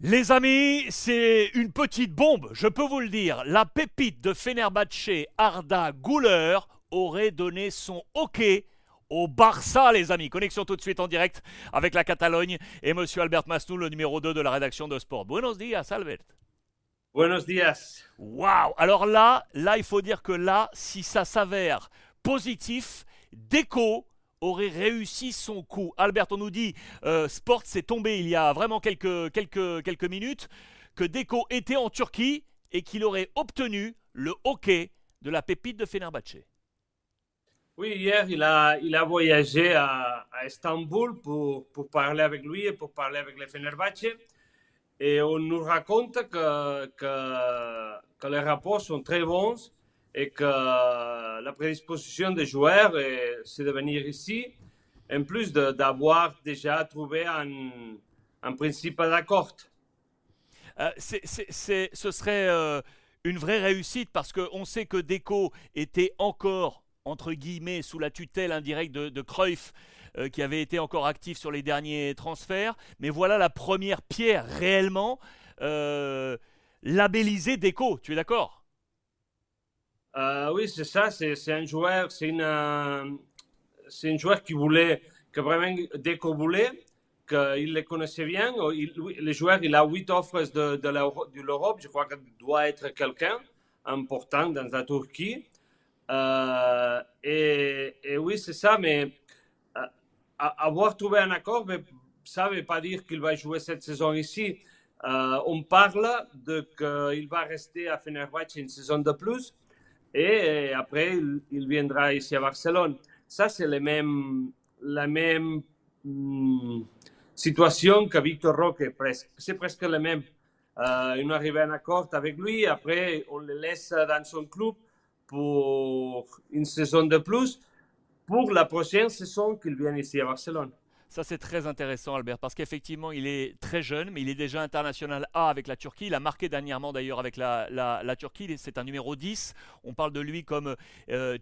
Les amis, c'est une petite bombe, je peux vous le dire. La pépite de Fenerbahce, Arda Güler, aurait donné son OK au Barça, les amis. Connexion tout de suite en direct avec la Catalogne et monsieur Albert Masnou, le numéro 2 de la rédaction de Sport. Buenos días, Albert. Buenos días. Waouh Alors là, là, il faut dire que là, si ça s'avère positif, Déco aurait réussi son coup. Albert, on nous dit, euh, Sport s'est tombé il y a vraiment quelques, quelques, quelques minutes, que Deco était en Turquie et qu'il aurait obtenu le hockey de la pépite de Fenerbahce. Oui, hier, il a, il a voyagé à, Istanbul pour, pour, parler avec lui et pour parler avec les Fenerbahce. Et on nous raconte que, que les rapports sont très bons et que la prédisposition des joueurs, c'est de venir ici, en plus d'avoir déjà trouvé un, un principe d'accord. Euh, ce serait euh, une vraie réussite parce qu'on sait que Deco était encore, entre guillemets, sous la tutelle indirecte de, de Cruyff, euh, qui avait été encore actif sur les derniers transferts. Mais voilà la première pierre réellement labellisée Deco, tu es d'accord? Euh, oui, c'est ça. C'est un joueur, euh, c'est un joueur qui voulait, que vraiment Deco voulait, qu'il les connaissait bien. Il, le joueur, il a huit offres de, l'Europe. Je crois qu'il doit être quelqu'un important dans la Turquie. Euh, et, et, oui, c'est ça. Mais avoir trouvé un accord, ça ne veut pas dire qu'il va jouer cette saison ici. on parle de qu'il va rester à Fenerbahce une saison de plus et après, il, viendra ici à Barcelone. Ça, c'est la même, la même mm, situation que Victor Roque. C'est presque le même. Euh, on arrive à un accord avec lui, après, on le laisse dans son club pour une saison de plus, pour la prochaine saison qu'il vienne ici à Barcelone. Ça, c'est très intéressant, Albert, parce qu'effectivement, il est très jeune, mais il est déjà international A avec la Turquie. Il a marqué dernièrement d'ailleurs avec la, Turquie. C'est un numéro 10. On parle de lui comme euh,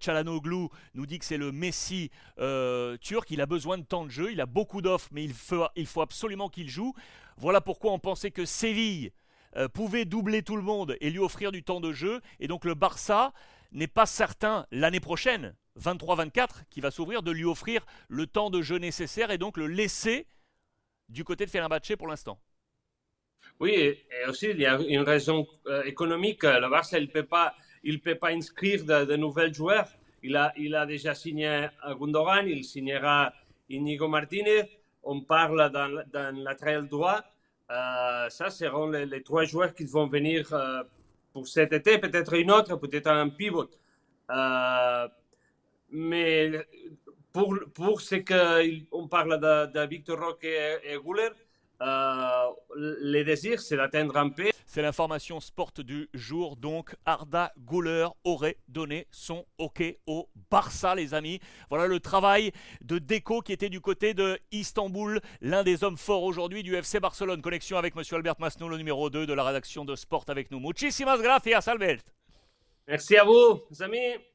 nous dit que c'est le Messi euh, turc. Il a besoin de temps de jeu. Il a beaucoup d'offres, mais il faut, il faut absolument qu'il joue. Voilà pourquoi on pensait que Séville euh, pouvait doubler tout le monde et lui offrir du temps de jeu. Et donc le Barça n'est pas certain l'année prochaine 23-24 qui va s'ouvrir, de lui offrir le temps de jeu nécessaire et donc le laisser du côté de Fenerbahce pour l'instant. Oui, et aussi il y a une raison euh, économique. Le Barça, il ne peut, pas, peut pas inscrire de, nouveaux joueurs. Il a, il a déjà signé Gundogan, il signera Inigo Martinez. On parle dans, dans la trail droit. Euh, ça seront les, trois joueurs qui vont venir euh, pour cet été, peut-être une autre, peut-être un pivot. Mais pour, pour ce qu'on parle de, de, Victor Roque et, et Guller, euh, le désir, c'est d'atteindre un paix. C'est l'information sport du jour. Donc, Arda Guller aurait donné son OK au Barça, les amis. Voilà le travail de Deco qui était du côté de Istanbul, l'un des hommes forts aujourd'hui du FC Barcelone. Connexion avec Monsieur Albert Masnou, le numéro 2 de la rédaction de Sport avec nous. Muchísimas gracias, Albert. Merci à vous, amis.